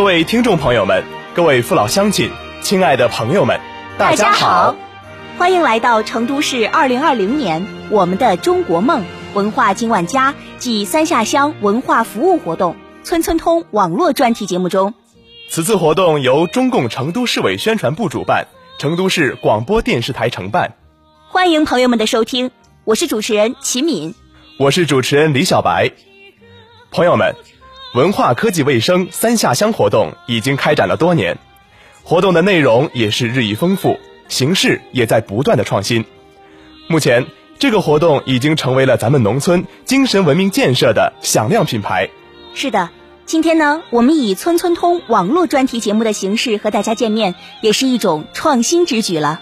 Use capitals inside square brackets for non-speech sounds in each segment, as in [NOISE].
各位听众朋友们，各位父老乡亲，亲爱的朋友们，大家好，欢迎来到成都市二零二零年我们的中国梦文化今晚家暨三下乡文化服务活动村村通网络专题节目中。此次活动由中共成都市委宣传部主办，成都市广播电视台承办。欢迎朋友们的收听，我是主持人齐敏，我是主持人李小白。朋友们，文化科技卫生三下乡活动已经开展了多年，活动的内容也是日益丰富，形式也在不断的创新。目前，这个活动已经成为了咱们农村精神文明建设的响亮品牌。是的。今天呢，我们以村村通网络专题节目的形式和大家见面，也是一种创新之举了。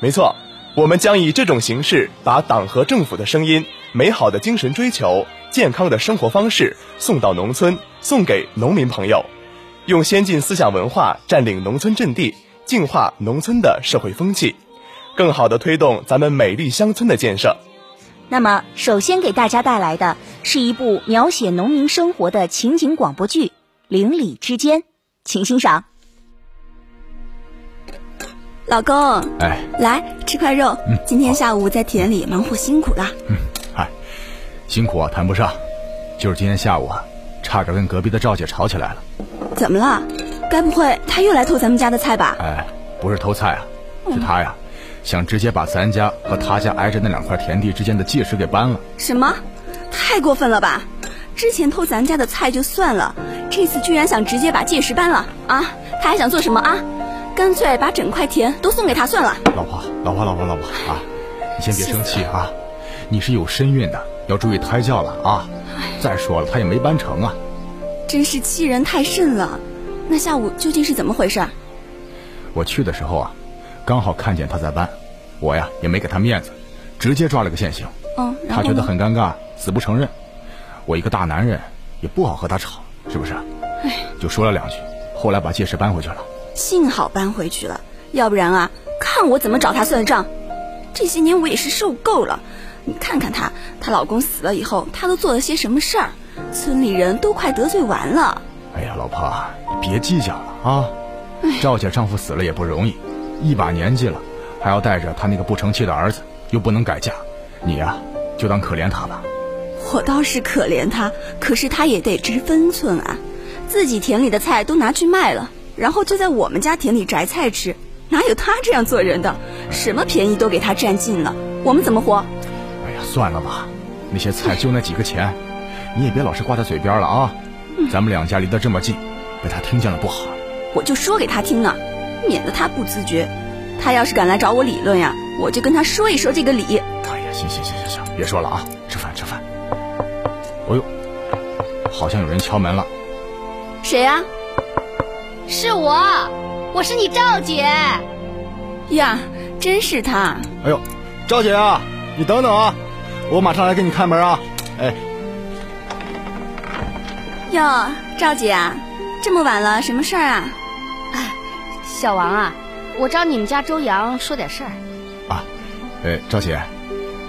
没错，我们将以这种形式，把党和政府的声音、美好的精神追求、健康的生活方式送到农村，送给农民朋友，用先进思想文化占领农村阵地，净化农村的社会风气，更好的推动咱们美丽乡村的建设。那么，首先给大家带来的是一部描写农民生活的情景广播剧《邻里之间》，请欣赏。老公，哎，来吃块肉。嗯，今天下午在田里忙活辛苦了。嗯，嗨，辛苦啊，谈不上，就是今天下午啊，差点跟隔壁的赵姐吵起来了。怎么了？该不会他又来偷咱们家的菜吧？哎，不是偷菜啊，是他呀。想直接把咱家和他家挨着那两块田地之间的界石给搬了？什么？太过分了吧！之前偷咱家的菜就算了，这次居然想直接把界石搬了啊！他还想做什么啊？干脆把整块田都送给他算了。老婆，老婆，老婆，老婆啊！你先别生气啊！你是有身孕的，要注意胎教了啊！再说了，他也没搬成啊！真是欺人太甚了！那下午究竟是怎么回事？我去的时候啊。刚好看见他在搬，我呀也没给他面子，直接抓了个现行。嗯，他觉得很尴尬，死不承认。我一个大男人也不好和他吵，是不是？哎，就说了两句，后来把戒指搬回去了。幸好搬回去了，要不然啊，看我怎么找他算账。这些年我也是受够了。你看看她，她老公死了以后，她都做了些什么事儿？村里人都快得罪完了。哎呀，老婆，你别计较了啊。赵姐丈夫死了也不容易。一把年纪了，还要带着他那个不成器的儿子，又不能改嫁，你呀就当可怜他吧。我倒是可怜他，可是他也得知分寸啊。自己田里的菜都拿去卖了，然后就在我们家田里摘菜吃，哪有他这样做人的？什么便宜都给他占尽了，我们怎么活？算了吧，那些菜就那几个钱，你也别老是挂在嘴边了啊。咱们两家离得这么近，被他听见了不好。我就说给他听呢。免得他不自觉，他要是敢来找我理论呀，我就跟他说一说这个理。哎呀，行行行行行，别说了啊，吃饭吃饭。哦呦，好像有人敲门了。谁呀？是我，我是你赵姐。呀，真是他。哎呦，赵姐啊，你等等啊，我马上来给你开门啊。哎。哟，赵姐啊，这么晚了，什么事儿啊？小王啊，我找你们家周洋说点事儿。啊，呃，赵姐，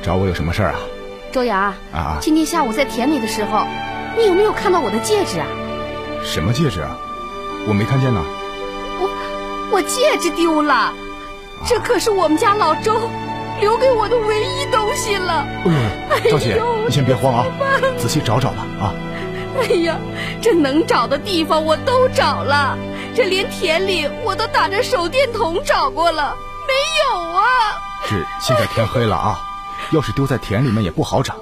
找我有什么事儿啊？周洋啊啊！今天下午在田里的时候，你有没有看到我的戒指啊？什么戒指啊？我没看见呢。我我戒指丢了，这可是我们家老周留给我的唯一东西了。赵姐，你先别慌啊，仔细找找吧啊。哎呀，这能找的地方我都找了。这连田里我都打着手电筒找过了，没有啊！是现在天黑了啊，[LAUGHS] 要是丢在田里面也不好找，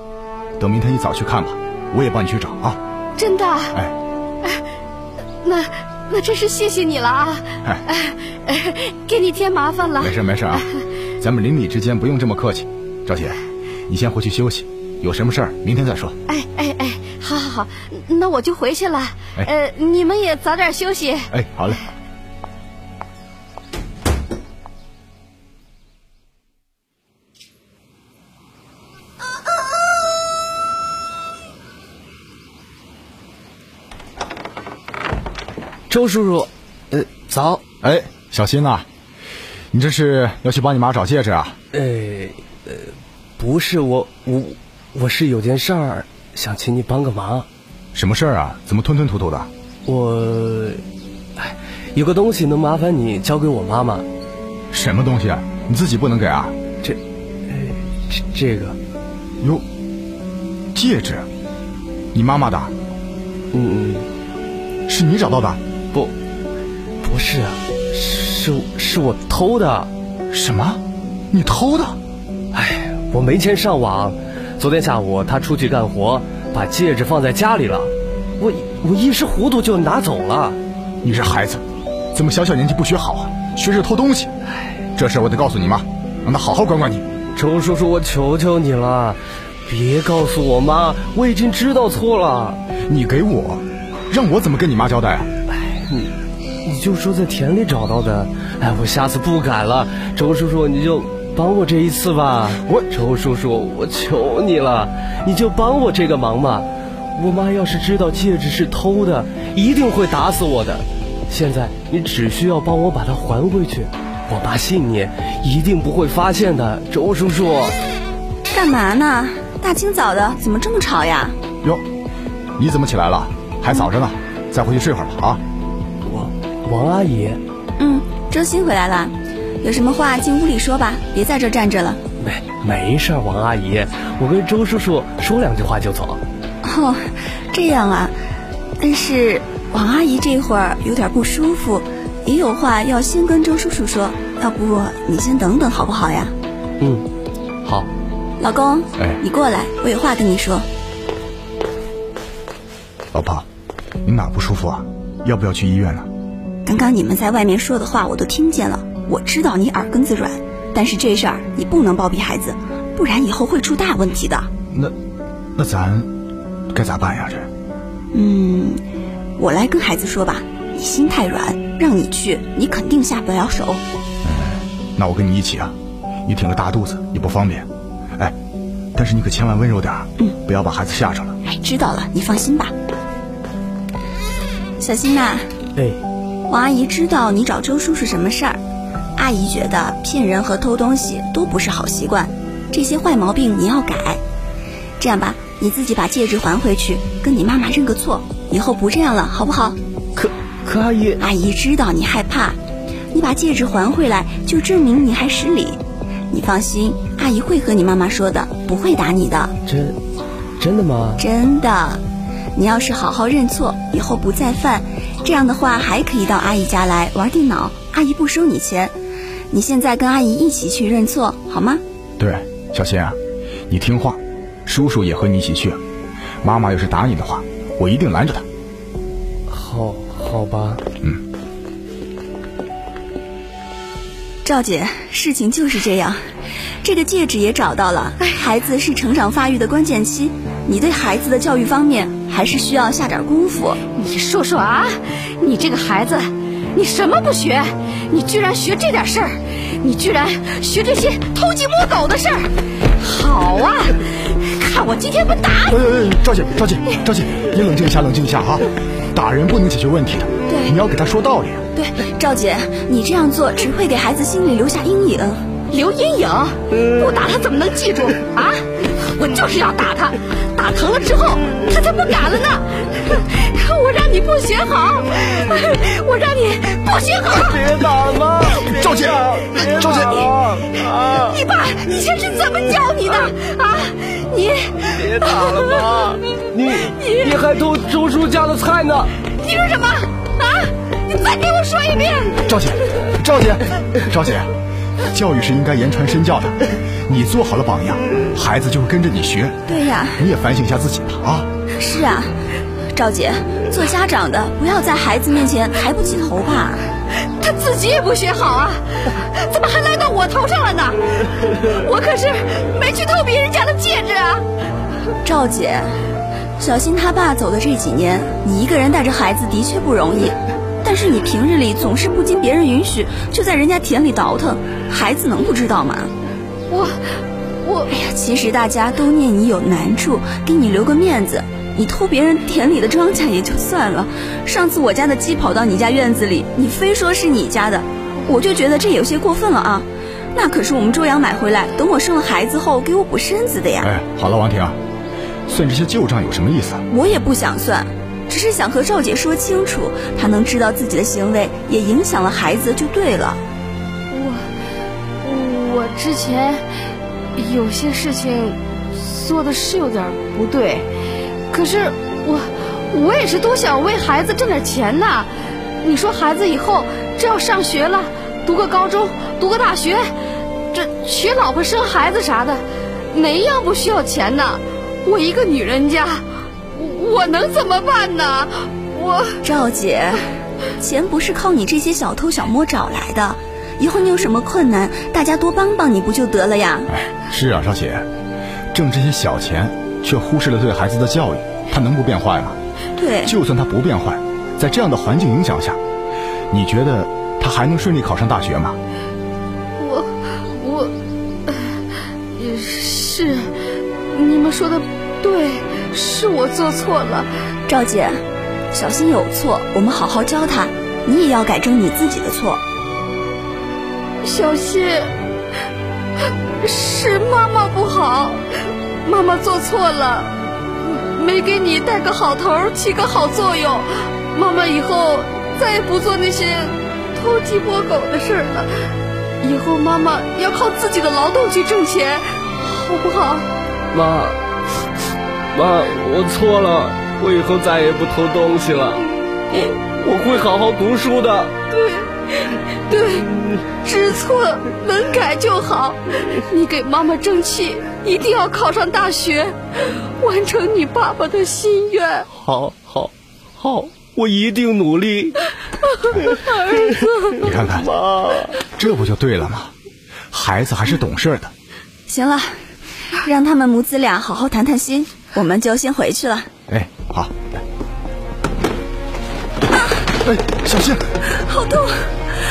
等明天一早去看吧，我也帮你去找啊。真的？哎，哎那那真是谢谢你了啊！哎哎，给你添麻烦了。没事没事啊，咱们邻里之间不用这么客气。赵姐，你先回去休息，有什么事儿明天再说。哎哎哎。好，好，好，那我就回去了。呃，你们也早点休息。哎，好嘞。周叔叔，呃，早。哎，小心呐，你这是要去帮你妈找戒指啊？呃，呃，不是我，我我是有件事儿。想请你帮个忙，什么事儿啊？怎么吞吞吐吐的？我有个东西能麻烦你交给我妈妈。什么东西啊？你自己不能给啊？这，这这个，哟，戒指，你妈妈的？嗯，是你找到的？不，不是啊，是是是我偷的。什么？你偷的？哎，我没钱上网。昨天下午他出去干活，把戒指放在家里了。我我一时糊涂就拿走了。你这孩子，怎么小小年纪不学好啊？学着偷东西。这事我得告诉你妈，让她好好管管你。周叔叔，我求求你了，别告诉我妈，我已经知道错了。你给我，让我怎么跟你妈交代啊？哎，你你就说在田里找到的。哎，我下次不敢了。周叔叔，你就帮我这一次吧。我周叔叔，我求你了，你就帮我这个忙嘛。我妈要是知道戒指是偷的，一定会打死我的。现在你只需要帮我把它还回去。我爸信你，一定不会发现的，周叔叔。干嘛呢？大清早的，怎么这么吵呀？哟，你怎么起来了？还早着呢，再回去睡会儿吧啊。王王阿姨。嗯，周鑫回来了，有什么话进屋里说吧，别在这站着了。没没事，王阿姨，我跟周叔叔说两句话就走。哦，这样啊，但是王阿姨这会儿有点不舒服。也有话要先跟周叔叔说，要不你先等等好不好呀？嗯，好。老公，哎，你过来，我有话跟你说。老婆，你哪不舒服啊？要不要去医院呢？刚刚你们在外面说的话我都听见了，我知道你耳根子软，但是这事儿你不能包庇孩子，不然以后会出大问题的。那，那咱该咋办呀？这？嗯，我来跟孩子说吧。你心太软，让你去，你肯定下不了手。嗯，那我跟你一起啊。你挺个大肚子也不方便。哎，但是你可千万温柔点嗯，不要把孩子吓着了。哎，知道了，你放心吧。小新呐，哎，王阿姨知道你找周叔是什么事儿。阿姨觉得骗人和偷东西都不是好习惯，这些坏毛病你要改。这样吧，你自己把戒指还回去，跟你妈妈认个错，以后不这样了，好不好？可。可阿姨，阿姨知道你害怕，你把戒指还回来，就证明你还识礼。你放心，阿姨会和你妈妈说的，不会打你的。真，真的吗？真的。你要是好好认错，以后不再犯，这样的话还可以到阿姨家来玩电脑，阿姨不收你钱。你现在跟阿姨一起去认错，好吗？对，小新啊，你听话，叔叔也和你一起去。妈妈要是打你的话，我一定拦着她。好。好吧，嗯，赵姐，事情就是这样，这个戒指也找到了。孩子是成长发育的关键期，你对孩子的教育方面还是需要下点功夫。你说说啊，你这个孩子，你什么不学？你居然学这点事儿，你居然学这些偷鸡摸狗的事儿。好啊，看我今天不打你！哎哎，赵姐，赵姐，赵姐，你冷静一下，冷静一下啊！打人不能解决问题的，对，你要给他说道理。对，赵姐，你这样做只会给孩子心里留下阴影，留阴影。不打他怎么能记住啊？我就是要打他，打疼了之后他才不敢了呢。[LAUGHS] 我让你不学好，我让你不学好。别打妈，赵姐，赵姐，你爸以前是怎么教你的啊？你别打了妈，你你还偷周叔家的菜呢？你说什么啊？你再给我说一遍！赵姐，[LAUGHS] 赵姐，赵姐，教育是应该言传身教的，你做好了榜样，孩子就会跟着你学。对呀，你也反省一下自己吧啊！是啊，赵姐，做家长的不要在孩子面前抬不起头吧。他自己也不学好啊，怎么还赖到我头上了呢？我可是没去偷别人家的戒指啊！赵姐，小新他爸走的这几年，你一个人带着孩子的确不容易，但是你平日里总是不经别人允许就在人家田里倒腾，孩子能不知道吗？我，我，哎呀，其实大家都念你有难处，给你留个面子。你偷别人田里的庄稼也就算了，上次我家的鸡跑到你家院子里，你非说是你家的，我就觉得这有些过分了啊！那可是我们周阳买回来，等我生了孩子后给我补身子的呀。哎，好了，王婷，算这些旧账有什么意思？我也不想算，只是想和赵姐说清楚，她能知道自己的行为也影响了孩子就对了。我我之前有些事情做的是有点不对，可是我我也是多想为孩子挣点钱呐。你说孩子以后这要上学了，读个高中，读个大学，这娶老婆生孩子啥的，哪一样不需要钱呢？我一个女人家，我能怎么办呢？我赵姐，钱不是靠你这些小偷小摸找来的，以后你有什么困难，大家多帮帮你不就得了呀？是啊，赵姐，挣这些小钱，却忽视了对孩子的教育，他能不变坏吗？对，就算他不变坏，在这样的环境影响下，你觉得他还能顺利考上大学吗？我我也是，你们说的对，是我做错了。赵姐，小新有错，我们好好教他，你也要改正你自己的错。小新，是妈妈不好，妈妈做错了，没给你带个好头，起个好作用。妈妈以后再也不做那些偷鸡摸狗的事了，以后妈妈要靠自己的劳动去挣钱，好不好？妈，妈，我错了，我以后再也不偷东西了，我我会好好读书的。对，知错能改就好。你给妈妈争气，一定要考上大学，完成你爸爸的心愿。好，好，好，我一定努力。儿子，你看看，这不就对了吗？孩子还是懂事的。行了，让他们母子俩好好谈谈心，我们就先回去了。哎，好。哎，小心！好痛！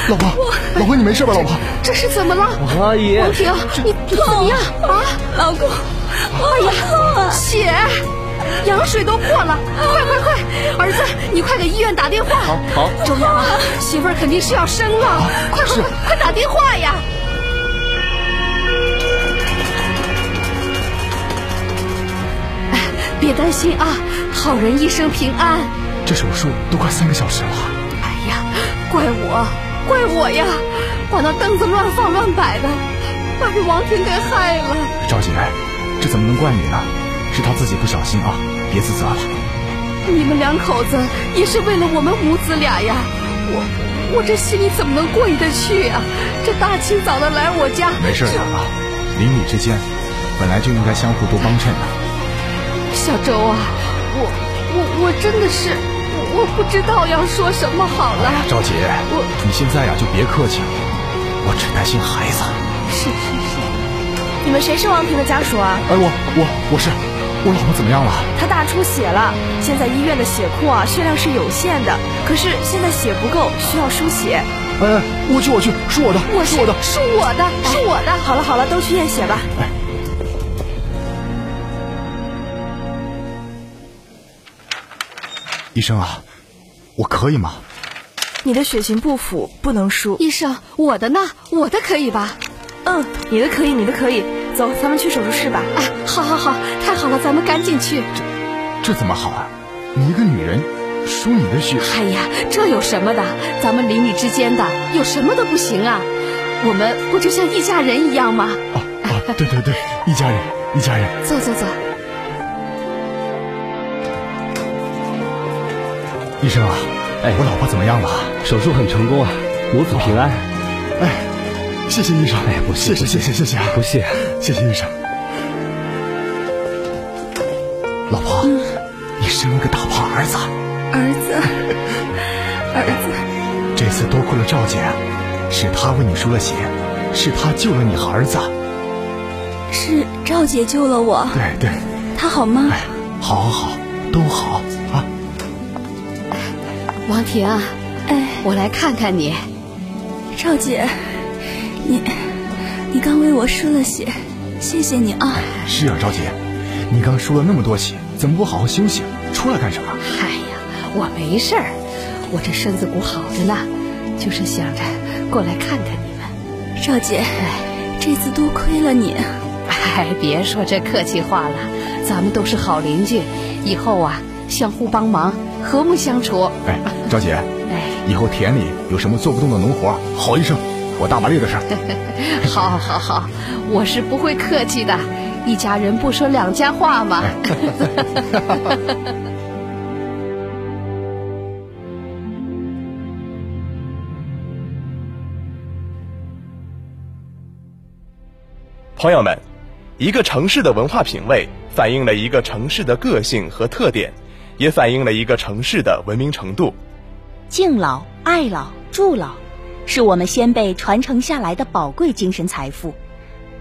老婆，老婆，你没事吧？老婆，这是怎么了？阿姨，王婷，你你怎么样啊？老公，哎呀，血，羊水都破了！快快快，儿子，你快给医院打电话。好，好。周阳啊，媳妇儿肯定是要生了，快快快，快打电话呀！哎，别担心啊，好人一生平安。这手术都快三个小时了。哎呀，怪我，怪我呀，把那凳子乱放乱摆的，把这王婷给害了。赵姐，这怎么能怪你呢？是他自己不小心啊，别自责了。你们两口子也是为了我们母子俩呀，我我这心里怎么能过意得去呀？这大清早的来我家，没事的啊，邻里之间本来就应该相互多帮衬的。小周啊，我我我真的是。我不知道要说什么好了，赵姐，我你现在呀就别客气了，我只担心孩子。是是是，你们谁是王平的家属啊？哎，我我我是，我老婆怎么样了？她大出血了，现在医院的血库啊血量是有限的，可是现在血不够，需要输血。哎，我去我去，是我的，我是我的，是我的，是我的。好了好了，都去验血吧。哎。医生啊，我可以吗？你的血型不符，不能输。医生，我的呢？我的可以吧？嗯，你的可以，你的可以。走，咱们去手术室吧。哎，好好好，太好了，咱们赶紧去。这这怎么好啊？你一个女人输你的血？哎呀，这有什么的？咱们邻里之间的，有什么都不行啊？我们不就像一家人一样吗？啊啊，对对对，一家人，一家人。走走走。医生啊，哎，我老婆怎么样了？手术很成功啊，母子平安。哎，谢谢医生，哎，不谢谢谢谢谢谢谢，不谢，谢谢医生。老婆，你生了个大胖儿子。儿子，[LAUGHS] 儿子，这次多亏了赵姐，是她为你输了血，是她救了你和儿子。是赵姐救了我。对对。她好吗？哎，好好好，都好啊。王婷，哎，我来看看你。赵姐，你你刚为我输了血，谢谢你啊。是啊，赵姐，你刚输了那么多血，怎么不好好休息？出来干什么？哎呀，我没事儿，我这身子骨好着呢，就是想着过来看看你们。赵姐，这次多亏了你。哎，别说这客气话了，咱们都是好邻居，以后啊相互帮忙。和睦相处。哎，赵姐，哎，以后田里有什么做不动的农活，吼一声，我大马力的事儿。[LAUGHS] 好，好，好，我是不会客气的，一家人不说两家话嘛。[LAUGHS] 朋友们，一个城市的文化品味反映了一个城市的个性和特点，也反映了一个城市的文明程度。敬老、爱老、助老，是我们先辈传承下来的宝贵精神财富，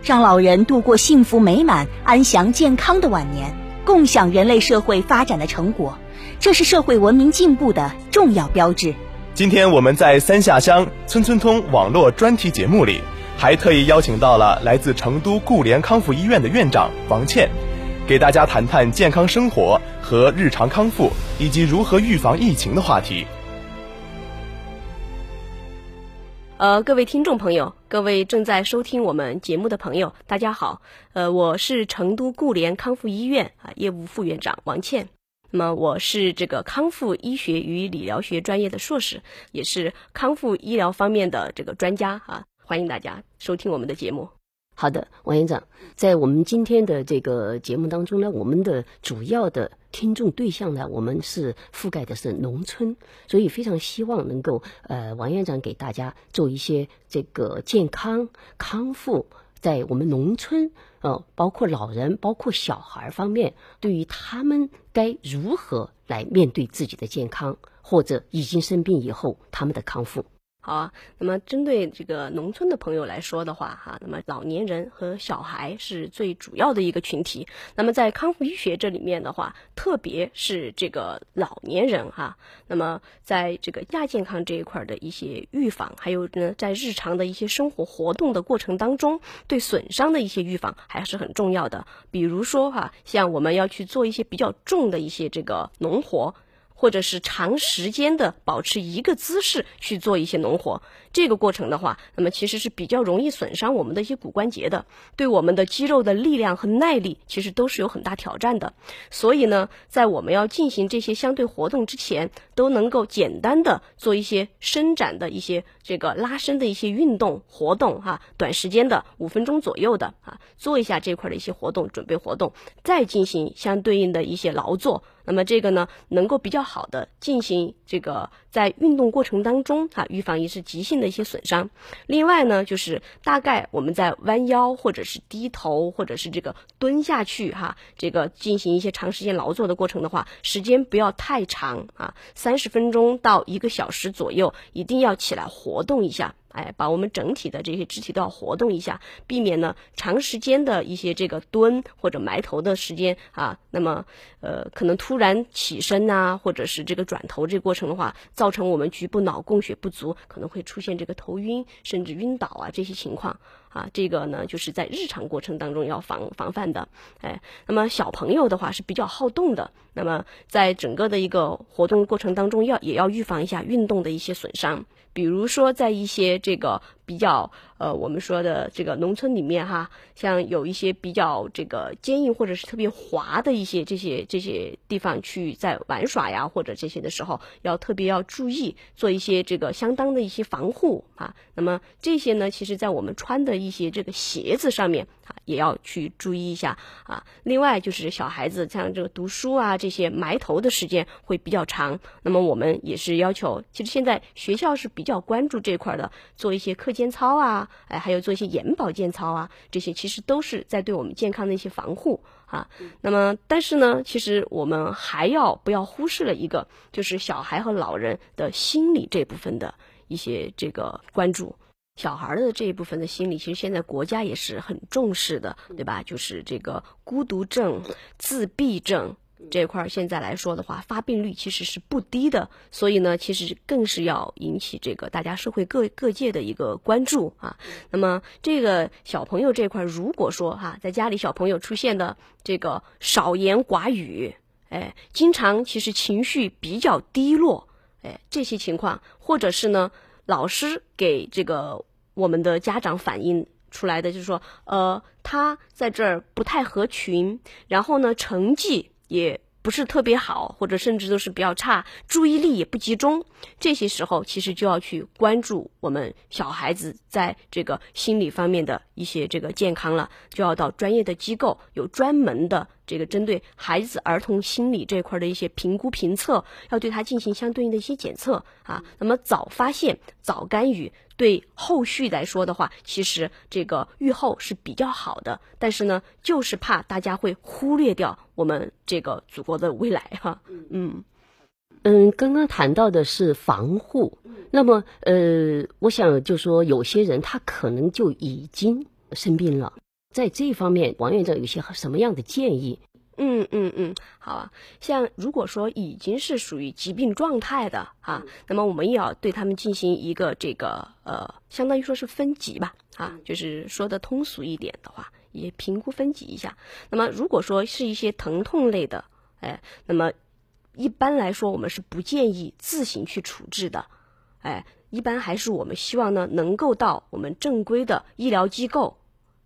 让老人度过幸福美满、安详健康的晚年，共享人类社会发展的成果，这是社会文明进步的重要标志。今天我们在三下乡村村通网络专题节目里。还特意邀请到了来自成都固联康复医院的院长王倩，给大家谈谈健康生活和日常康复，以及如何预防疫情的话题。呃，各位听众朋友，各位正在收听我们节目的朋友，大家好。呃，我是成都固联康复医院啊业务副院长王倩。那么我是这个康复医学与理疗学专业的硕士，也是康复医疗方面的这个专家啊。欢迎大家收听我们的节目。好的，王院长，在我们今天的这个节目当中呢，我们的主要的听众对象呢，我们是覆盖的是农村，所以非常希望能够呃，王院长给大家做一些这个健康康复，在我们农村呃，包括老人、包括小孩方面，对于他们该如何来面对自己的健康，或者已经生病以后他们的康复。啊，那么针对这个农村的朋友来说的话，哈，那么老年人和小孩是最主要的一个群体。那么在康复医学这里面的话，特别是这个老年人哈，那么在这个亚健康这一块的一些预防，还有呢，在日常的一些生活活动的过程当中，对损伤的一些预防还是很重要的。比如说哈，像我们要去做一些比较重的一些这个农活。或者是长时间的保持一个姿势去做一些农活，这个过程的话，那么其实是比较容易损伤我们的一些骨关节的，对我们的肌肉的力量和耐力其实都是有很大挑战的。所以呢，在我们要进行这些相对活动之前，都能够简单的做一些伸展的一些这个拉伸的一些运动活动哈，短时间的五分钟左右的啊，做一下这块的一些活动准备活动，再进行相对应的一些劳作。那么这个呢，能够比较好的进行这个在运动过程当中啊，预防一些急性的一些损伤。另外呢，就是大概我们在弯腰或者是低头或者是这个蹲下去哈，这个进行一些长时间劳作的过程的话，时间不要太长啊，三十分钟到一个小时左右，一定要起来活动一下。哎，把我们整体的这些肢体都要活动一下，避免呢长时间的一些这个蹲或者埋头的时间啊。那么，呃，可能突然起身呐，或者是这个转头这过程的话，造成我们局部脑供血不足，可能会出现这个头晕甚至晕倒啊这些情况啊。这个呢，就是在日常过程当中要防防范的。哎，那么小朋友的话是比较好动的，那么在整个的一个活动过程当中，要也要预防一下运动的一些损伤。比如说，在一些这个比较呃，我们说的这个农村里面哈，像有一些比较这个坚硬或者是特别滑的一些这些这些地方去在玩耍呀，或者这些的时候，要特别要注意做一些这个相当的一些防护啊。那么这些呢，其实在我们穿的一些这个鞋子上面啊，也要去注意一下啊。另外就是小孩子像这个读书啊这些埋头的时间会比较长，那么我们也是要求，其实现在学校是比。较关注这块的，做一些课间操啊，哎，还有做一些眼保健操啊，这些其实都是在对我们健康的一些防护啊。那么，但是呢，其实我们还要不要忽视了一个，就是小孩和老人的心理这部分的一些这个关注。小孩的这一部分的心理，其实现在国家也是很重视的，对吧？就是这个孤独症、自闭症。这块儿现在来说的话，发病率其实是不低的，所以呢，其实更是要引起这个大家社会各各界的一个关注啊。那么这个小朋友这块，如果说哈，在家里小朋友出现的这个少言寡语，哎，经常其实情绪比较低落，哎，这些情况，或者是呢，老师给这个我们的家长反映出来的，就是说，呃，他在这儿不太合群，然后呢，成绩。也不是特别好，或者甚至都是比较差，注意力也不集中，这些时候其实就要去关注我们小孩子在这个心理方面的一些这个健康了，就要到专业的机构有专门的这个针对孩子儿童心理这块的一些评估评测，要对他进行相对应的一些检测啊。那么早发现、早干预，对后续来说的话，其实这个预后是比较好的。但是呢，就是怕大家会忽略掉我们这个祖国的未来哈。嗯嗯，刚刚谈到的是防护，那么呃，我想就说有些人他可能就已经生病了，在这方面，王院长有些什么样的建议？嗯嗯嗯，好啊。像如果说已经是属于疾病状态的啊，那么我们也要对他们进行一个这个呃，相当于说是分级吧啊，就是说的通俗一点的话，也评估分级一下。那么如果说是一些疼痛类的，哎，那么一般来说我们是不建议自行去处置的，哎，一般还是我们希望呢能够到我们正规的医疗机构，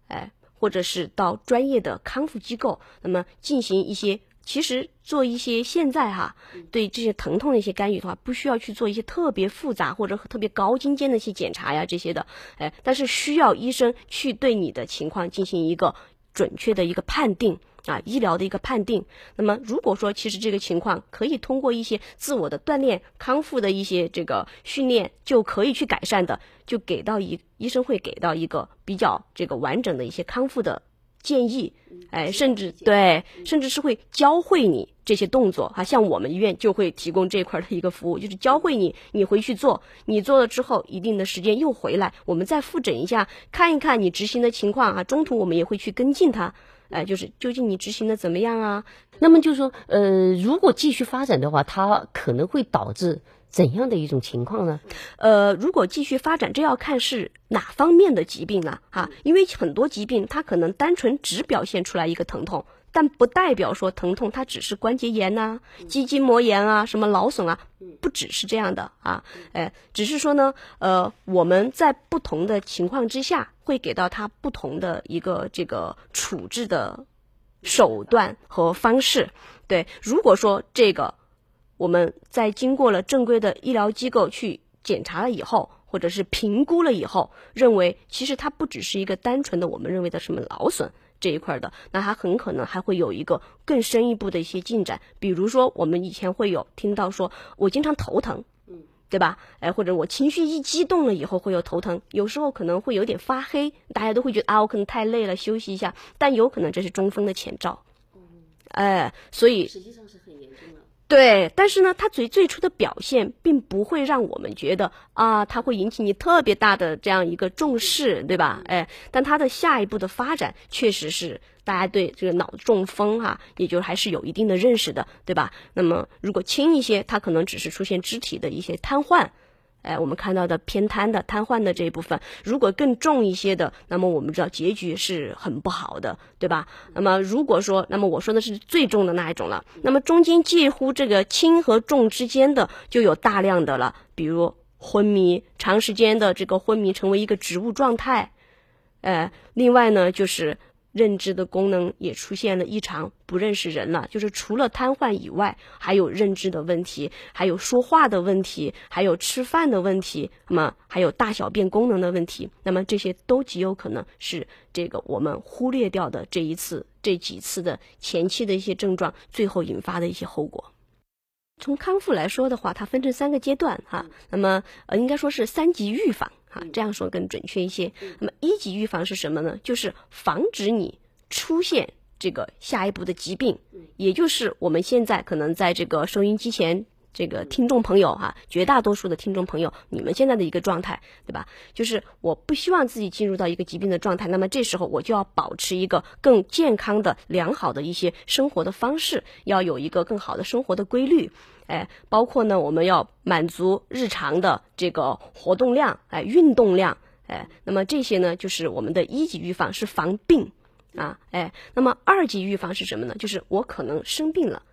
哎。或者是到专业的康复机构，那么进行一些，其实做一些现在哈，对这些疼痛的一些干预的话，不需要去做一些特别复杂或者特别高精尖的一些检查呀这些的，哎，但是需要医生去对你的情况进行一个准确的一个判定。啊，医疗的一个判定。那么，如果说其实这个情况可以通过一些自我的锻炼、康复的一些这个训练就可以去改善的，就给到一医生会给到一个比较这个完整的一些康复的建议。哎，甚至对，甚至是会教会你这些动作啊。像我们医院就会提供这块的一个服务，就是教会你，你回去做，你做了之后一定的时间又回来，我们再复诊一下，看一看你执行的情况啊。中途我们也会去跟进它。哎，就是究竟你执行的怎么样啊？那么就是说，呃，如果继续发展的话，它可能会导致怎样的一种情况呢？呃，如果继续发展，这要看是哪方面的疾病了哈。因为很多疾病它可能单纯只表现出来一个疼痛。但不代表说疼痛它只是关节炎呐、肌筋膜炎啊、什么劳损啊，不只是这样的啊，哎，只是说呢，呃，我们在不同的情况之下，会给到他不同的一个这个处置的手段和方式。对，如果说这个我们在经过了正规的医疗机构去检查了以后，或者是评估了以后，认为其实它不只是一个单纯的我们认为的什么劳损。这一块的，那它很可能还会有一个更深一步的一些进展，比如说我们以前会有听到说，我经常头疼，嗯，对吧？哎，或者我情绪一激动了以后会有头疼，有时候可能会有点发黑，大家都会觉得啊，我可能太累了，休息一下，但有可能这是中风的前兆，嗯哎，所以实际上是很严重的。对，但是呢，他最最初的表现并不会让我们觉得啊，他会引起你特别大的这样一个重视，对吧？哎，但他的下一步的发展确实是大家对这个脑中风哈，也就还是有一定的认识的，对吧？那么如果轻一些，他可能只是出现肢体的一些瘫痪。哎，我们看到的偏瘫的、瘫痪的这一部分，如果更重一些的，那么我们知道结局是很不好的，对吧？那么如果说，那么我说的是最重的那一种了，那么中间介乎这个轻和重之间的，就有大量的了，比如昏迷，长时间的这个昏迷成为一个植物状态，呃，另外呢就是。认知的功能也出现了异常，不认识人了。就是除了瘫痪以外，还有认知的问题，还有说话的问题，还有吃饭的问题，那么还有大小便功能的问题。那么这些都极有可能是这个我们忽略掉的这一次、这几次的前期的一些症状，最后引发的一些后果。从康复来说的话，它分成三个阶段哈。那么呃，应该说是三级预防。啊，这样说更准确一些。那么一级预防是什么呢？就是防止你出现这个下一步的疾病，也就是我们现在可能在这个收音机前这个听众朋友哈，绝大多数的听众朋友，你们现在的一个状态，对吧？就是我不希望自己进入到一个疾病的状态，那么这时候我就要保持一个更健康的、良好的一些生活的方式，要有一个更好的生活的规律。哎，包括呢，我们要满足日常的这个活动量，哎，运动量，哎，那么这些呢，就是我们的一级预防是防病啊，哎，那么二级预防是什么呢？就是我可能生病了，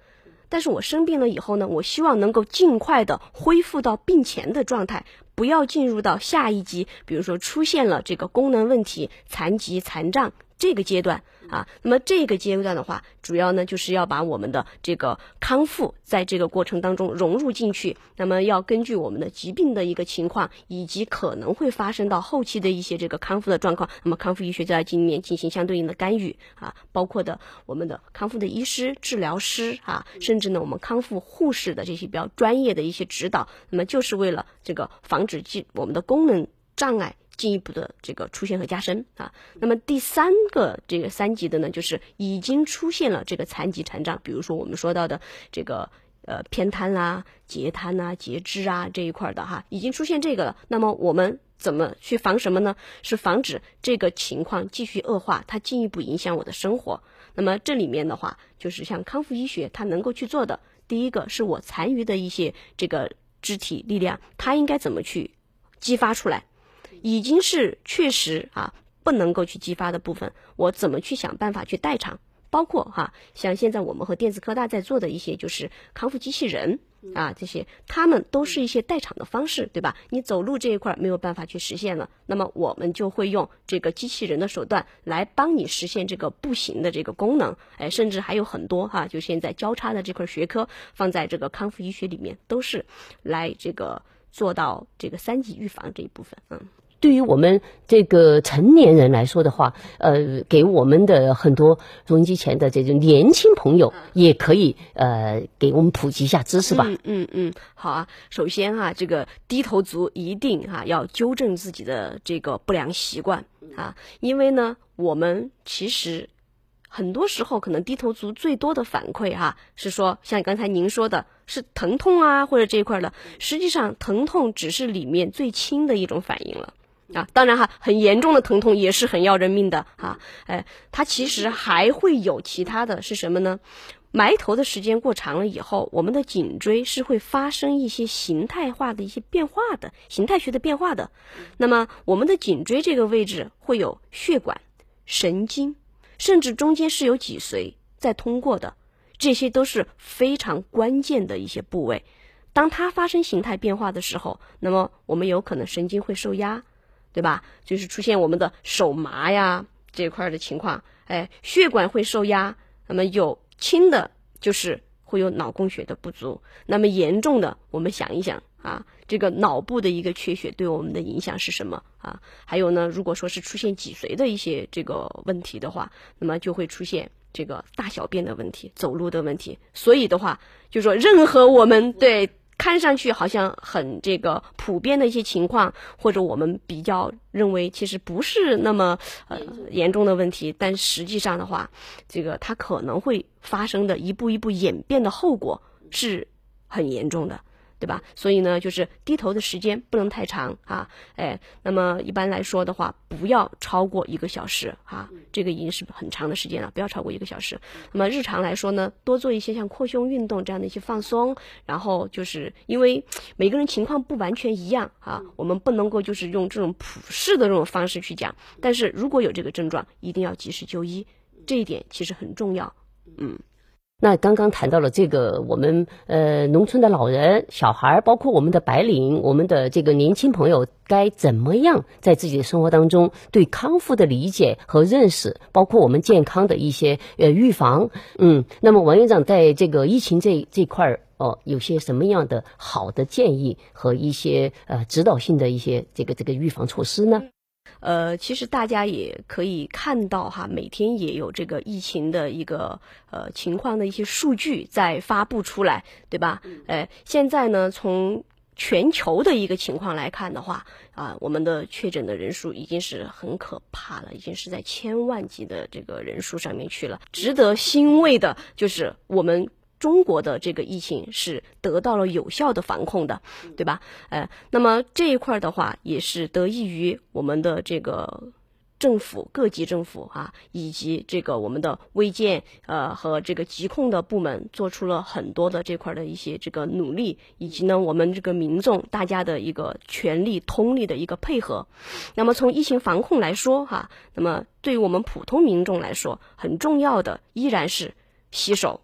但是我生病了以后呢，我希望能够尽快的恢复到病前的状态，不要进入到下一级，比如说出现了这个功能问题、残疾、残障这个阶段啊，那么这个阶段的话，主要呢就是要把我们的这个康复在这个过程当中融入进去。那么要根据我们的疾病的一个情况，以及可能会发生到后期的一些这个康复的状况，那么康复医学在里面进行相对应的干预啊，包括的我们的康复的医师、治疗师啊，甚至呢我们康复护士的这些比较专业的一些指导，那么就是为了这个防止进我们的功能障碍。进一步的这个出现和加深啊，那么第三个这个三级的呢，就是已经出现了这个残疾残障，比如说我们说到的这个呃偏瘫啦、截瘫呐、截肢啊这一块的哈，已经出现这个了。那么我们怎么去防什么呢？是防止这个情况继续恶化，它进一步影响我的生活。那么这里面的话，就是像康复医学它能够去做的，第一个是我残余的一些这个肢体力量，它应该怎么去激发出来？已经是确实啊不能够去激发的部分，我怎么去想办法去代偿？包括哈，像现在我们和电子科大在做的一些就是康复机器人啊，这些他们都是一些代偿的方式，对吧？你走路这一块没有办法去实现了，那么我们就会用这个机器人的手段来帮你实现这个步行的这个功能。哎，甚至还有很多哈，就现在交叉的这块学科放在这个康复医学里面，都是来这个做到这个三级预防这一部分，嗯。对于我们这个成年人来说的话，呃，给我们的很多收音机前的这种年轻朋友，也可以呃给我们普及一下知识吧。嗯嗯嗯，好啊。首先哈，这个低头族一定哈要纠正自己的这个不良习惯啊，因为呢，我们其实很多时候可能低头族最多的反馈哈是说，像刚才您说的是疼痛啊或者这一块的，实际上疼痛只是里面最轻的一种反应了。啊，当然哈，很严重的疼痛也是很要人命的哈。哎，它其实还会有其他的是什么呢？埋头的时间过长了以后，我们的颈椎是会发生一些形态化的一些变化的，形态学的变化的。那么，我们的颈椎这个位置会有血管、神经，甚至中间是有脊髓在通过的，这些都是非常关键的一些部位。当它发生形态变化的时候，那么我们有可能神经会受压。对吧？就是出现我们的手麻呀这块的情况，哎，血管会受压。那么有轻的，就是会有脑供血的不足；那么严重的，我们想一想啊，这个脑部的一个缺血对我们的影响是什么啊？还有呢，如果说是出现脊髓的一些这个问题的话，那么就会出现这个大小便的问题、走路的问题。所以的话，就说任何我们对。看上去好像很这个普遍的一些情况，或者我们比较认为其实不是那么呃严重的问题，但实际上的话，这个它可能会发生的一步一步演变的后果是很严重的。对吧？所以呢，就是低头的时间不能太长啊，哎，那么一般来说的话，不要超过一个小时啊，这个已经是很长的时间了，不要超过一个小时。那么日常来说呢，多做一些像扩胸运动这样的一些放松，然后就是因为每个人情况不完全一样啊，我们不能够就是用这种普世的这种方式去讲，但是如果有这个症状，一定要及时就医，这一点其实很重要，嗯。那刚刚谈到了这个，我们呃农村的老人、小孩，包括我们的白领，我们的这个年轻朋友，该怎么样在自己的生活当中对康复的理解和认识，包括我们健康的一些呃预防，嗯，那么王院长在这个疫情这这块儿哦，有些什么样的好的建议和一些呃指导性的一些这个这个预防措施呢？呃，其实大家也可以看到哈，每天也有这个疫情的一个呃情况的一些数据在发布出来，对吧？呃，现在呢，从全球的一个情况来看的话，啊，我们的确诊的人数已经是很可怕了，已经是在千万级的这个人数上面去了。值得欣慰的就是我们。中国的这个疫情是得到了有效的防控的，对吧？呃，那么这一块的话，也是得益于我们的这个政府各级政府啊，以及这个我们的卫健呃和这个疾控的部门做出了很多的这块的一些这个努力，以及呢我们这个民众大家的一个全力通力的一个配合。那么从疫情防控来说哈，那么对于我们普通民众来说，很重要的依然是洗手。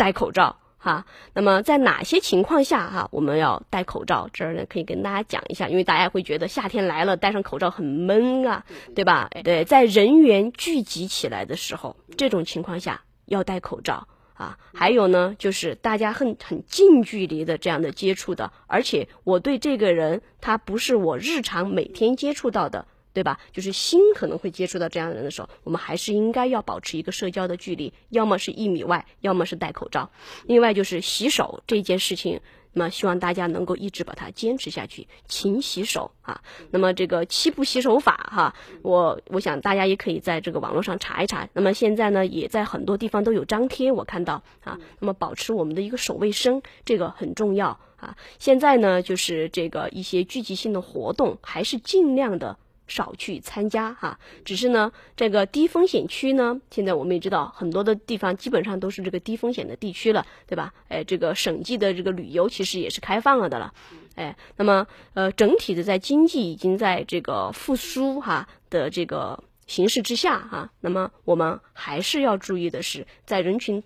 戴口罩哈。那么在哪些情况下哈我们要戴口罩？这儿呢可以跟大家讲一下，因为大家会觉得夏天来了戴上口罩很闷啊，对吧？对，在人员聚集起来的时候，这种情况下要戴口罩。啊，还有呢，就是大家很很近距离的这样的接触的，而且我对这个人他不是我日常每天接触到的，对吧？就是心可能会接触到这样的人的时候，我们还是应该要保持一个社交的距离，要么是一米外，要么是戴口罩。另外就是洗手这件事情。那么希望大家能够一直把它坚持下去，勤洗手啊。那么这个七步洗手法哈，我我想大家也可以在这个网络上查一查。那么现在呢，也在很多地方都有张贴，我看到啊。那么保持我们的一个手卫生，这个很重要啊。现在呢，就是这个一些聚集性的活动，还是尽量的。少去参加哈，只是呢，这个低风险区呢，现在我们也知道很多的地方基本上都是这个低风险的地区了，对吧？哎，这个省际的这个旅游其实也是开放了的了，哎，那么呃，整体的在经济已经在这个复苏哈的这个形势之下哈，那么我们还是要注意的是在人群。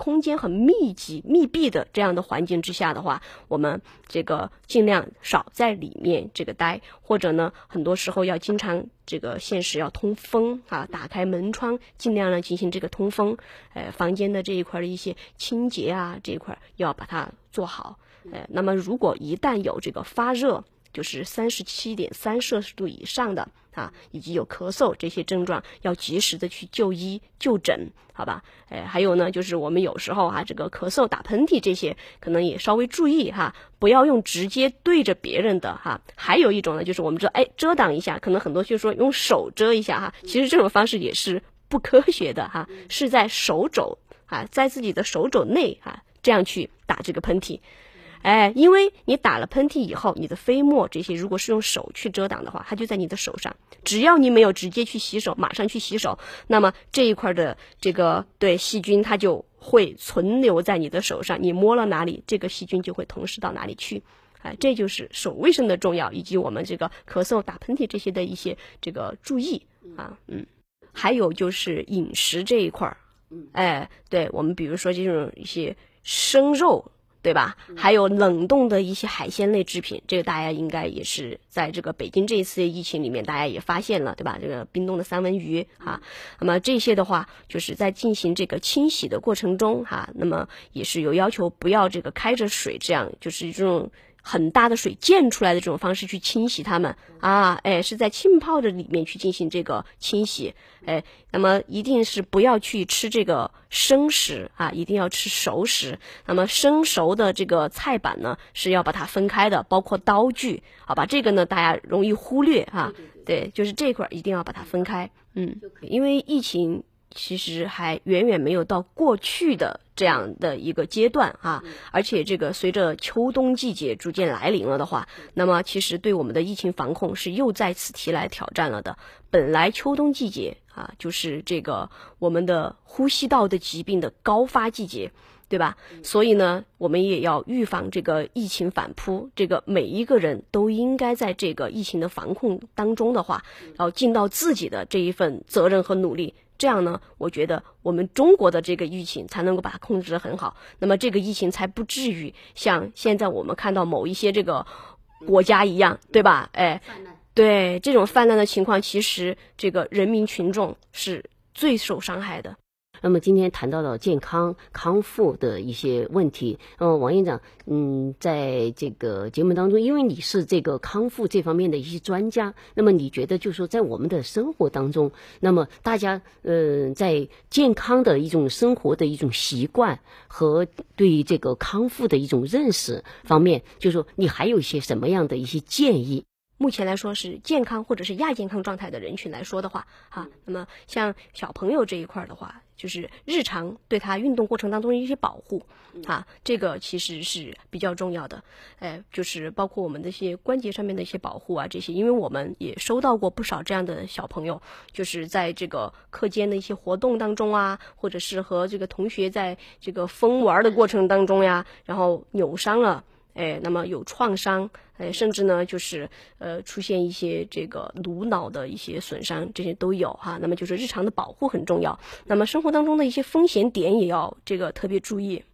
空间很密集、密闭的这样的环境之下的话，我们这个尽量少在里面这个待，或者呢，很多时候要经常这个现实要通风啊，打开门窗，尽量呢进行这个通风。呃，房间的这一块的一些清洁啊，这一块要把它做好。呃，那么如果一旦有这个发热，就是三十七点三摄氏度以上的啊，以及有咳嗽这些症状，要及时的去就医就诊，好吧？哎，还有呢，就是我们有时候啊，这个咳嗽、打喷嚏这些，可能也稍微注意哈，不要用直接对着别人的哈。还有一种呢，就是我们知道，哎，遮挡一下，可能很多就说用手遮一下哈，其实这种方式也是不科学的哈，是在手肘啊，在自己的手肘内啊，这样去打这个喷嚏。哎，因为你打了喷嚏以后，你的飞沫这些，如果是用手去遮挡的话，它就在你的手上。只要你没有直接去洗手，马上去洗手，那么这一块的这个对细菌，它就会存留在你的手上。你摸了哪里，这个细菌就会同时到哪里去。哎，这就是手卫生的重要，以及我们这个咳嗽、打喷嚏这些的一些这个注意啊。嗯，还有就是饮食这一块儿，哎，对我们比如说这种一些生肉。对吧？还有冷冻的一些海鲜类制品，这个大家应该也是在这个北京这一次疫情里面，大家也发现了，对吧？这个冰冻的三文鱼啊，那么这些的话，就是在进行这个清洗的过程中哈，那么也是有要求不要这个开着水，这样就是这种。很大的水溅出来的这种方式去清洗它们啊，哎，是在浸泡的里面去进行这个清洗，哎，那么一定是不要去吃这个生食啊，一定要吃熟食。那么生熟的这个菜板呢，是要把它分开的，包括刀具，好吧？这个呢，大家容易忽略哈，对，就是这块一定要把它分开，嗯，因为疫情。其实还远远没有到过去的这样的一个阶段啊，而且这个随着秋冬季节逐渐来临了的话，那么其实对我们的疫情防控是又再次提来挑战了的。本来秋冬季节啊，就是这个我们的呼吸道的疾病的高发季节，对吧？所以呢，我们也要预防这个疫情反扑。这个每一个人都应该在这个疫情的防控当中的话，要尽到自己的这一份责任和努力。这样呢，我觉得我们中国的这个疫情才能够把它控制得很好，那么这个疫情才不至于像现在我们看到某一些这个国家一样，对吧？哎，对这种泛滥的情况，其实这个人民群众是最受伤害的。那么今天谈到了健康康复的一些问题，呃，王院长，嗯，在这个节目当中，因为你是这个康复这方面的一些专家，那么你觉得，就是说在我们的生活当中，那么大家，呃，在健康的一种生活的一种习惯和对这个康复的一种认识方面，就是说你还有一些什么样的一些建议？目前来说是健康或者是亚健康状态的人群来说的话，哈，那么像小朋友这一块的话，就是日常对他运动过程当中的一些保护，啊，这个其实是比较重要的，哎，就是包括我们的一些关节上面的一些保护啊，这些，因为我们也收到过不少这样的小朋友，就是在这个课间的一些活动当中啊，或者是和这个同学在这个疯玩的过程当中呀，然后扭伤了。哎，那么有创伤，哎，甚至呢，就是呃，出现一些这个颅脑的一些损伤，这些都有哈。那么就是日常的保护很重要。那么生活当中的一些风险点也要这个特别注意。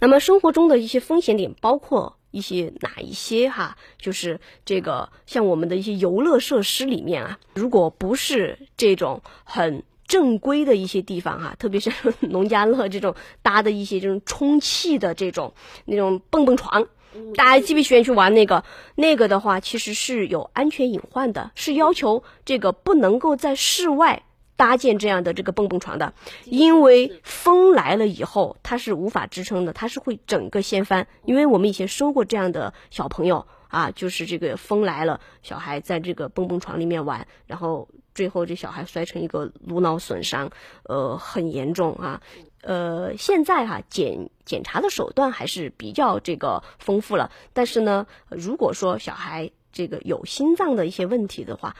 那么生活中的一些风险点包括一些哪一些哈？就是这个像我们的一些游乐设施里面啊，如果不是这种很正规的一些地方哈，特别是 [LAUGHS] 农家乐这种搭的一些这种充气的这种那种蹦蹦床，大家喜不喜欢去玩那个？那个的话其实是有安全隐患的，是要求这个不能够在室外。搭建这样的这个蹦蹦床的，因为风来了以后，它是无法支撑的，它是会整个掀翻。因为我们以前收过这样的小朋友啊，就是这个风来了，小孩在这个蹦蹦床里面玩，然后最后这小孩摔成一个颅脑损伤，呃，很严重啊。呃，现在哈检检查的手段还是比较这个丰富了，但是呢，如果说小孩这个有心脏的一些问题的话，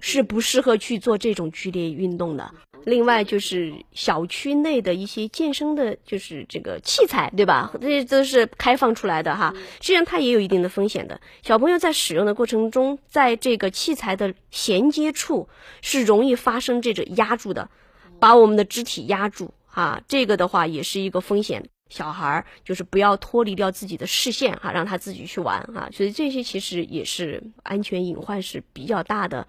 是不适合去做这种剧烈运动的。另外就是小区内的一些健身的，就是这个器材，对吧？这些都是开放出来的哈，实际上它也有一定的风险的。小朋友在使用的过程中，在这个器材的衔接处是容易发生这种压住的，把我们的肢体压住啊，这个的话也是一个风险。小孩儿就是不要脱离掉自己的视线哈，让他自己去玩哈，所以这些其实也是安全隐患是比较大的。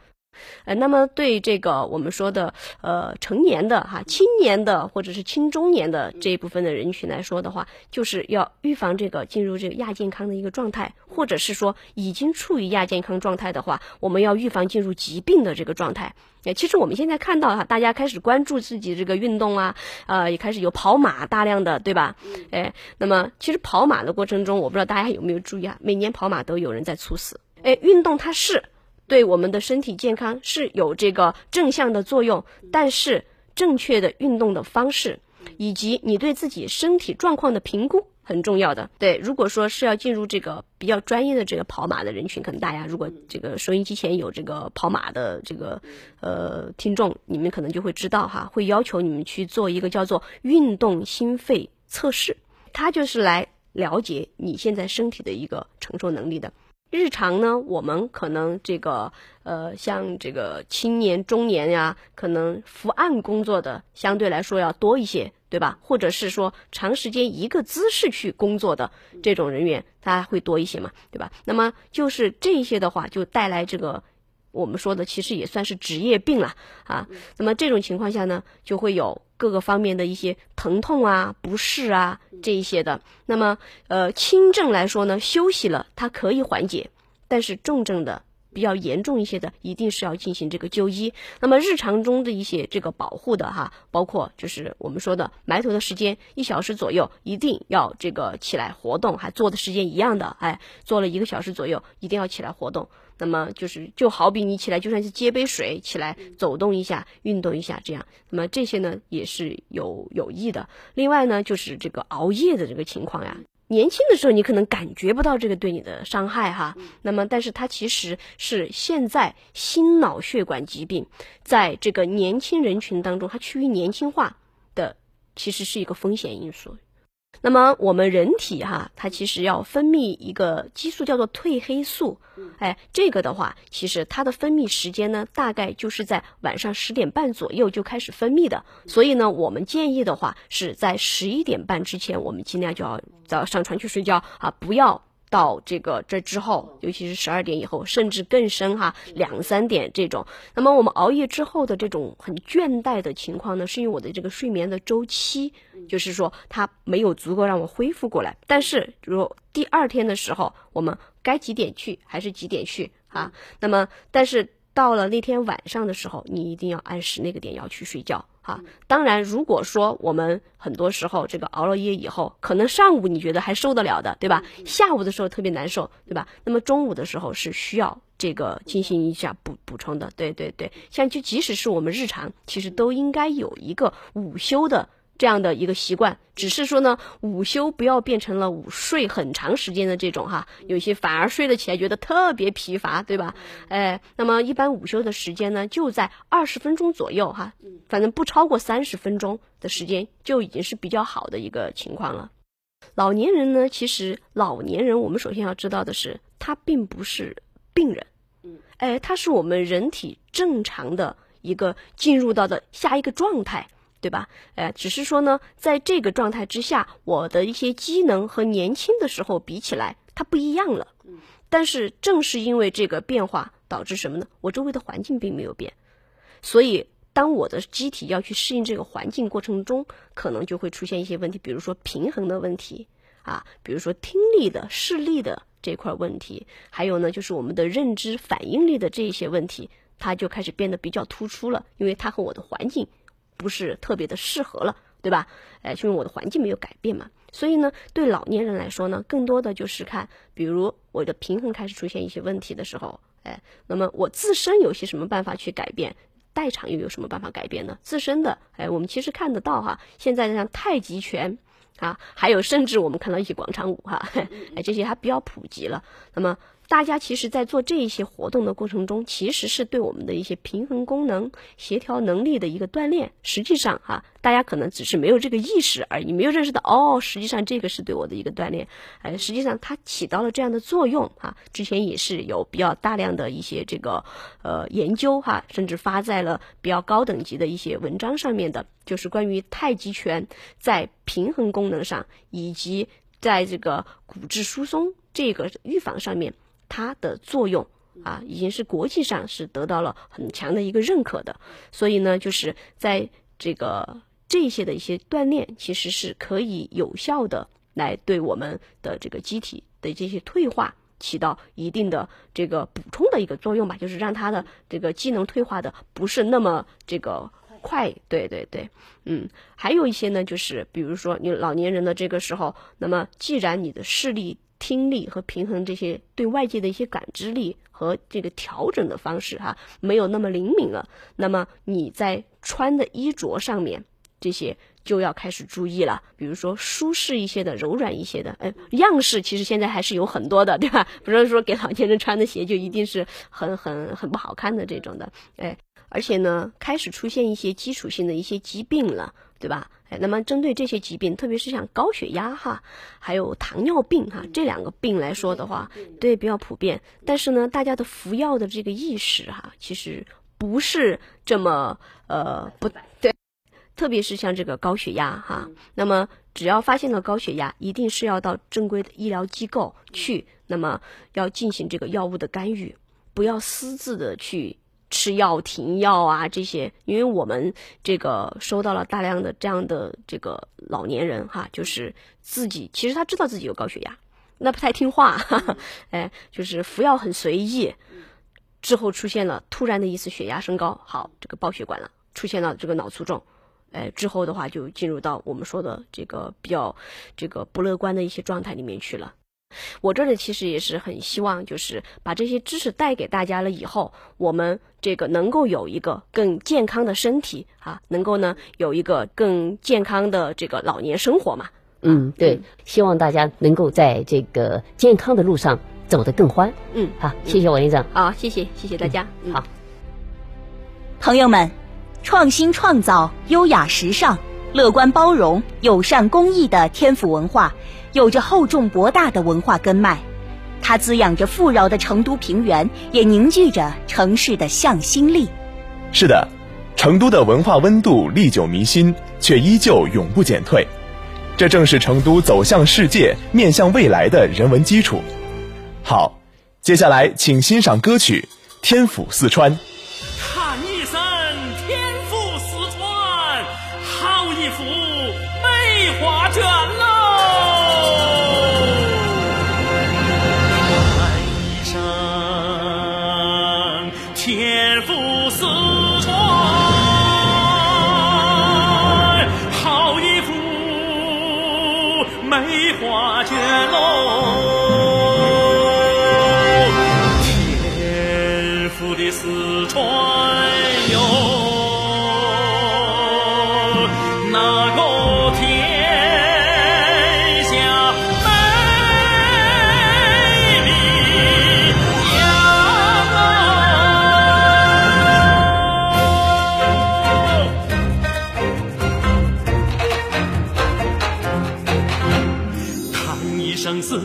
呃，那么对这个我们说的呃成年的哈青年的或者是青中年的这一部分的人群来说的话，就是要预防这个进入这个亚健康的一个状态，或者是说已经处于亚健康状态的话，我们要预防进入疾病的这个状态。哎，其实我们现在看到哈，大家开始关注自己这个运动啊，呃，也开始有跑马大量的，对吧？哎，那么其实跑马的过程中，我不知道大家有没有注意啊，每年跑马都有人在猝死。哎，运动它是。对我们的身体健康是有这个正向的作用，但是正确的运动的方式，以及你对自己身体状况的评估很重要的。对，如果说是要进入这个比较专业的这个跑马的人群，可能大家如果这个收音机前有这个跑马的这个呃听众，你们可能就会知道哈，会要求你们去做一个叫做运动心肺测试，它就是来了解你现在身体的一个承受能力的。日常呢，我们可能这个呃，像这个青年、中年呀，可能伏案工作的相对来说要多一些，对吧？或者是说长时间一个姿势去工作的这种人员，他会多一些嘛，对吧？那么就是这些的话，就带来这个我们说的，其实也算是职业病了啊。那么这种情况下呢，就会有。各个方面的一些疼痛啊、不适啊这一些的，那么呃轻症来说呢，休息了它可以缓解，但是重症的比较严重一些的，一定是要进行这个就医。那么日常中的一些这个保护的哈，包括就是我们说的埋头的时间一小时左右，一定要这个起来活动，还做的时间一样的，哎，做了一个小时左右，一定要起来活动。那么就是就好比你起来就算是接杯水起来走动一下运动一下这样，那么这些呢也是有有益的。另外呢就是这个熬夜的这个情况呀，年轻的时候你可能感觉不到这个对你的伤害哈，那么但是它其实是现在心脑血管疾病在这个年轻人群当中它趋于年轻化的，其实是一个风险因素。那么我们人体哈，它其实要分泌一个激素叫做褪黑素，哎，这个的话，其实它的分泌时间呢，大概就是在晚上十点半左右就开始分泌的。所以呢，我们建议的话是在十一点半之前，我们尽量就要早上床去睡觉啊，不要。到这个这之后，尤其是十二点以后，甚至更深哈，两三点这种。那么我们熬夜之后的这种很倦怠的情况呢，是因为我的这个睡眠的周期，就是说它没有足够让我恢复过来。但是如果第二天的时候，我们该几点去还是几点去啊？那么但是到了那天晚上的时候，你一定要按时那个点要去睡觉。啊，当然，如果说我们很多时候这个熬了夜以后，可能上午你觉得还受得了的，对吧？下午的时候特别难受，对吧？那么中午的时候是需要这个进行一下补补充的，对对对。像就即使是我们日常，其实都应该有一个午休的。这样的一个习惯，只是说呢，午休不要变成了午睡很长时间的这种哈，有些反而睡了起来觉得特别疲乏，对吧？哎，那么一般午休的时间呢，就在二十分钟左右哈，反正不超过三十分钟的时间就已经是比较好的一个情况了。老年人呢，其实老年人我们首先要知道的是，他并不是病人，哎，他是我们人体正常的一个进入到的下一个状态。对吧？哎，只是说呢，在这个状态之下，我的一些机能和年轻的时候比起来，它不一样了。但是正是因为这个变化，导致什么呢？我周围的环境并没有变，所以当我的机体要去适应这个环境过程中，可能就会出现一些问题，比如说平衡的问题啊，比如说听力的、视力的这块问题，还有呢，就是我们的认知反应力的这一些问题，它就开始变得比较突出了，因为它和我的环境不是特别的适合了，对吧？哎，因为我的环境没有改变嘛。所以呢，对老年人来说呢，更多的就是看，比如我的平衡开始出现一些问题的时候，哎，那么我自身有些什么办法去改变？代偿又有什么办法改变呢？自身的，哎，我们其实看得到哈，现在像太极拳啊，还有甚至我们看到一些广场舞哈，哎，这些还比较普及了。那么。大家其实，在做这一些活动的过程中，其实是对我们的一些平衡功能、协调能力的一个锻炼。实际上，哈，大家可能只是没有这个意识而已，没有认识到哦，实际上这个是对我的一个锻炼。哎，实际上它起到了这样的作用哈。之前也是有比较大量的一些这个呃研究哈，甚至发在了比较高等级的一些文章上面的，就是关于太极拳在平衡功能上以及在这个骨质疏松这个预防上面。它的作用啊，已经是国际上是得到了很强的一个认可的。所以呢，就是在这个这些的一些锻炼，其实是可以有效的来对我们的这个机体的这些退化起到一定的这个补充的一个作用吧，就是让它的这个机能退化的不是那么这个快。对对对，嗯，还有一些呢，就是比如说你老年人的这个时候，那么既然你的视力。听力和平衡这些对外界的一些感知力和这个调整的方式哈，没有那么灵敏了。那么你在穿的衣着上面，这些就要开始注意了。比如说舒适一些的、柔软一些的，哎，样式其实现在还是有很多的，对吧？[LAUGHS] 不是说给老年人穿的鞋就一定是很很很不好看的这种的，哎，而且呢，开始出现一些基础性的一些疾病了。对吧？哎，那么针对这些疾病，特别是像高血压哈，还有糖尿病哈这两个病来说的话，对比较普遍。但是呢，大家的服药的这个意识哈，其实不是这么呃不对。特别是像这个高血压哈，那么只要发现了高血压，一定是要到正规的医疗机构去，那么要进行这个药物的干预，不要私自的去。吃药停药啊，这些，因为我们这个收到了大量的这样的这个老年人哈，就是自己其实他知道自己有高血压，那不太听话，哈哈 [LAUGHS] 哎，就是服药很随意，之后出现了突然的一次血压升高，好，这个爆血管了，出现了这个脑卒中，哎，之后的话就进入到我们说的这个比较这个不乐观的一些状态里面去了。我这里其实也是很希望，就是把这些知识带给大家了以后，我们这个能够有一个更健康的身体啊，能够呢有一个更健康的这个老年生活嘛。嗯，对，希望大家能够在这个健康的路上走得更欢。嗯，好，谢谢王院长。好，谢谢，谢谢大家。好，朋友们，创新创造、优雅时尚、乐观包容、友善公益的天府文化。有着厚重博大的文化根脉，它滋养着富饶的成都平原，也凝聚着城市的向心力。是的，成都的文化温度历久弥新，却依旧永不减退。这正是成都走向世界、面向未来的人文基础。好，接下来请欣赏歌曲《天府四川》。看绝路。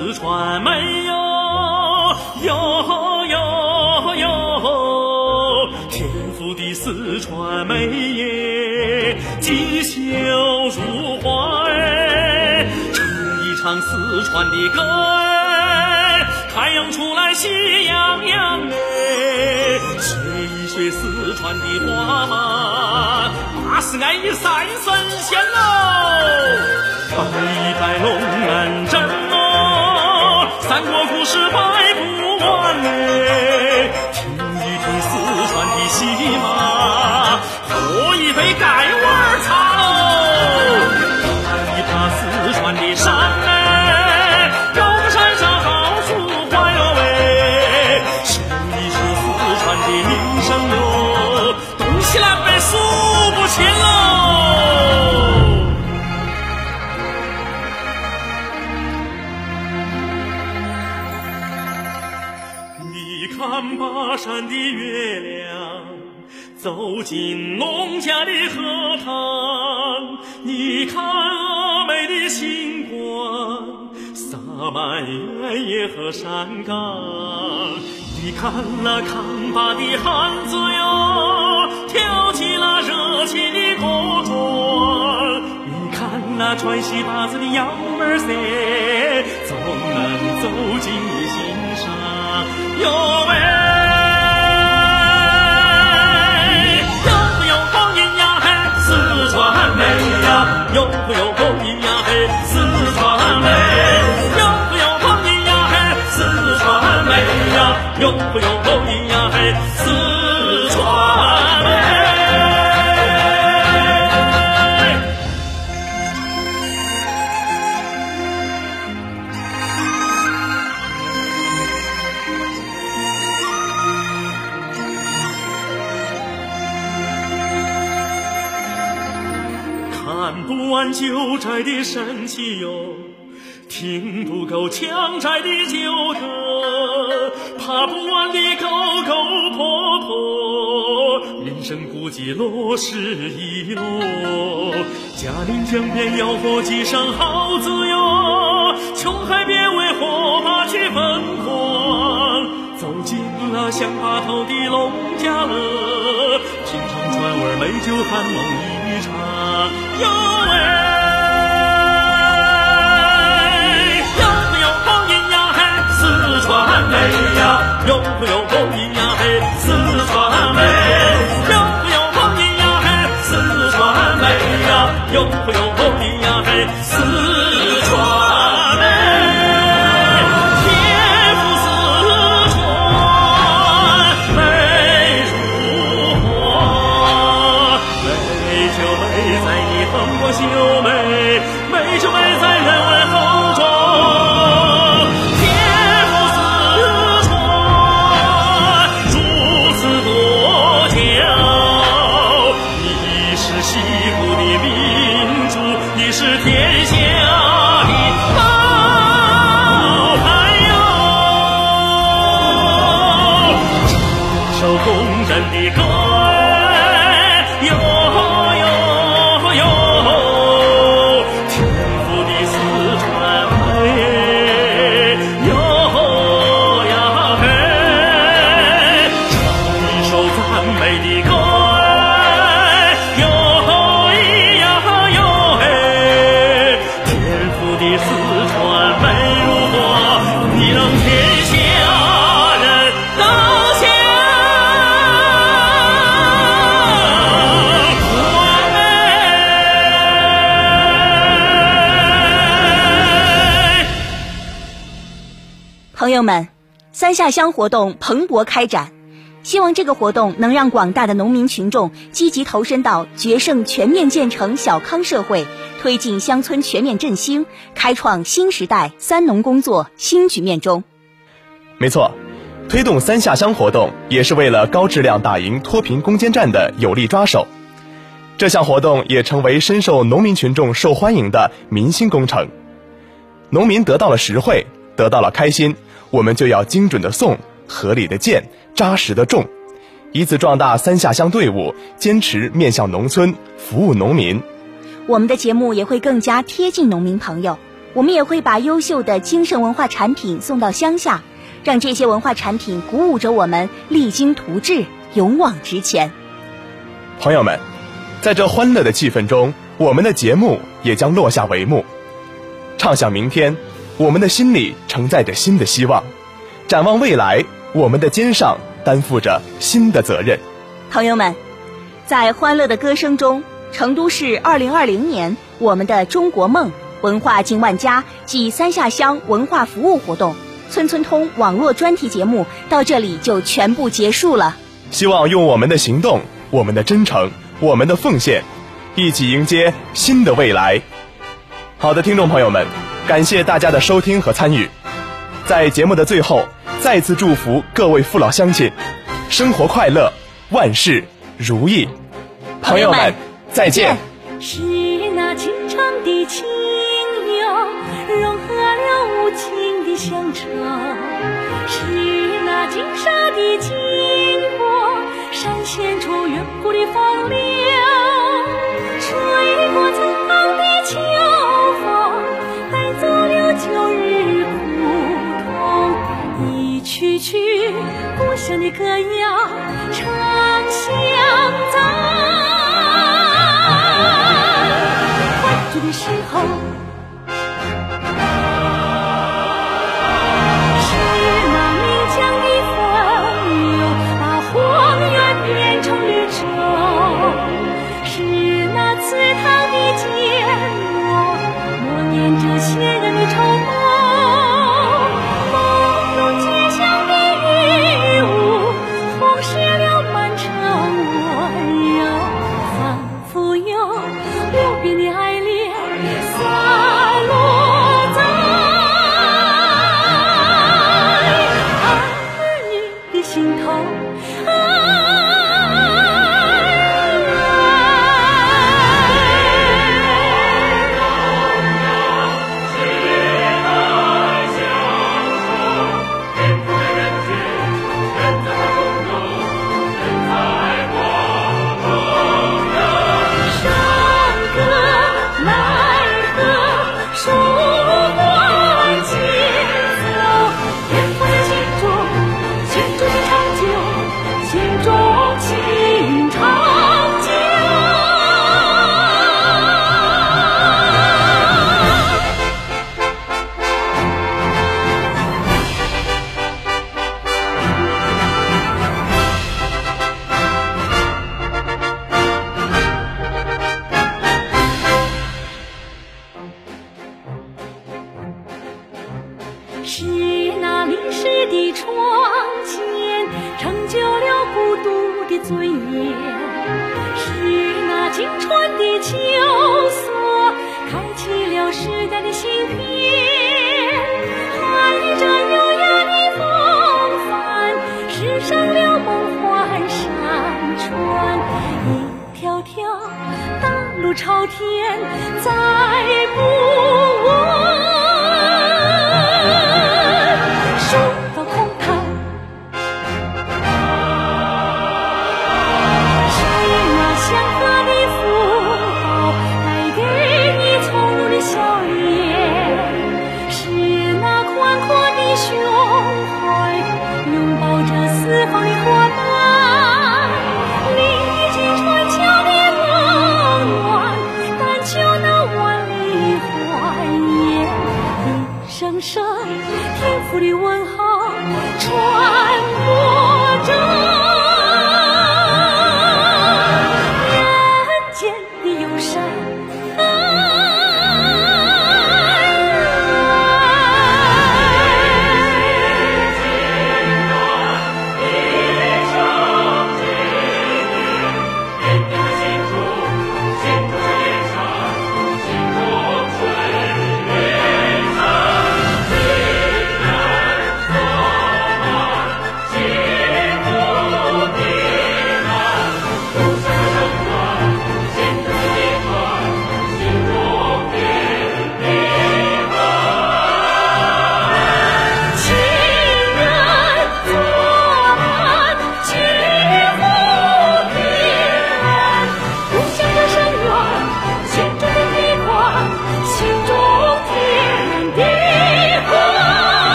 四川美哟哟哟哟，天府的四川美耶，锦绣如画哎。唱一唱四川的歌哎，太阳出来喜洋洋哎。学一学四川的花嘛，巴适俺的赛神仙喽。拜一拜龙门阵。哦，三国故事百不完哎，听一听四川的戏码，山的月亮走进农家的荷塘，你看阿妹的星光洒满原野和山岗，你看那扛把的汉子哟，跳起那热情的锅庄。你看那穿西八子的幺妹儿噻，总能走进你心上哟喂。四川美。有不有风音呀，四川美呀，有不有寨的神奇哟，听不够强寨的旧歌，爬不完的沟沟坡坡，人生孤寂落石一落。嘉陵江边要喝几声好字哟，穷海边为火把去疯狂。走进了乡坝头的农家乐，品尝川味美酒，酣梦一场哟喂。川美呀，有不有风音呀嘿，四川美，有不有风音呀嘿，四川美呀，有不有风音呀嘿，四友们，三下乡活动蓬勃开展，希望这个活动能让广大的农民群众积极投身到决胜全面建成小康社会、推进乡村全面振兴、开创新时代三农工作新局面中。没错，推动三下乡活动也是为了高质量打赢脱贫攻坚战的有力抓手。这项活动也成为深受农民群众受欢迎的民心工程。农民得到了实惠，得到了开心，我们就要精准的送，合理的建，扎实的种，以此壮大三下乡队伍，坚持面向农村，服务农民。我们的节目也会更加贴近农民朋友，我们也会把优秀的精神文化产品送到乡下，让这些文化产品鼓舞着我们励精图治，勇往直前。朋友们，在这欢乐的气氛中，我们的节目也将落下帷幕。畅想明天，我们的心里承载着新的希望；展望未来，我们的肩上担负着新的责任。朋友们，在欢乐的歌声中，成都市2020年我们的中国梦文化进万家暨三下乡文化服务活动村村通网络专题节目到这里就全部结束了。希望用我们的行动、我们的真诚、我们的奉献，一起迎接新的未来。好的，听众朋友们，感谢大家的收听和参与。在节目的最后，再次祝福各位父老乡亲，生活快乐，万事如意。朋友们，再见。是那京城的情调融合了无情的乡愁，是那金沙的金波闪现出远古的风流，吹过苍茫的秋曲曲故乡的歌谣唱响在。欢聚的时候，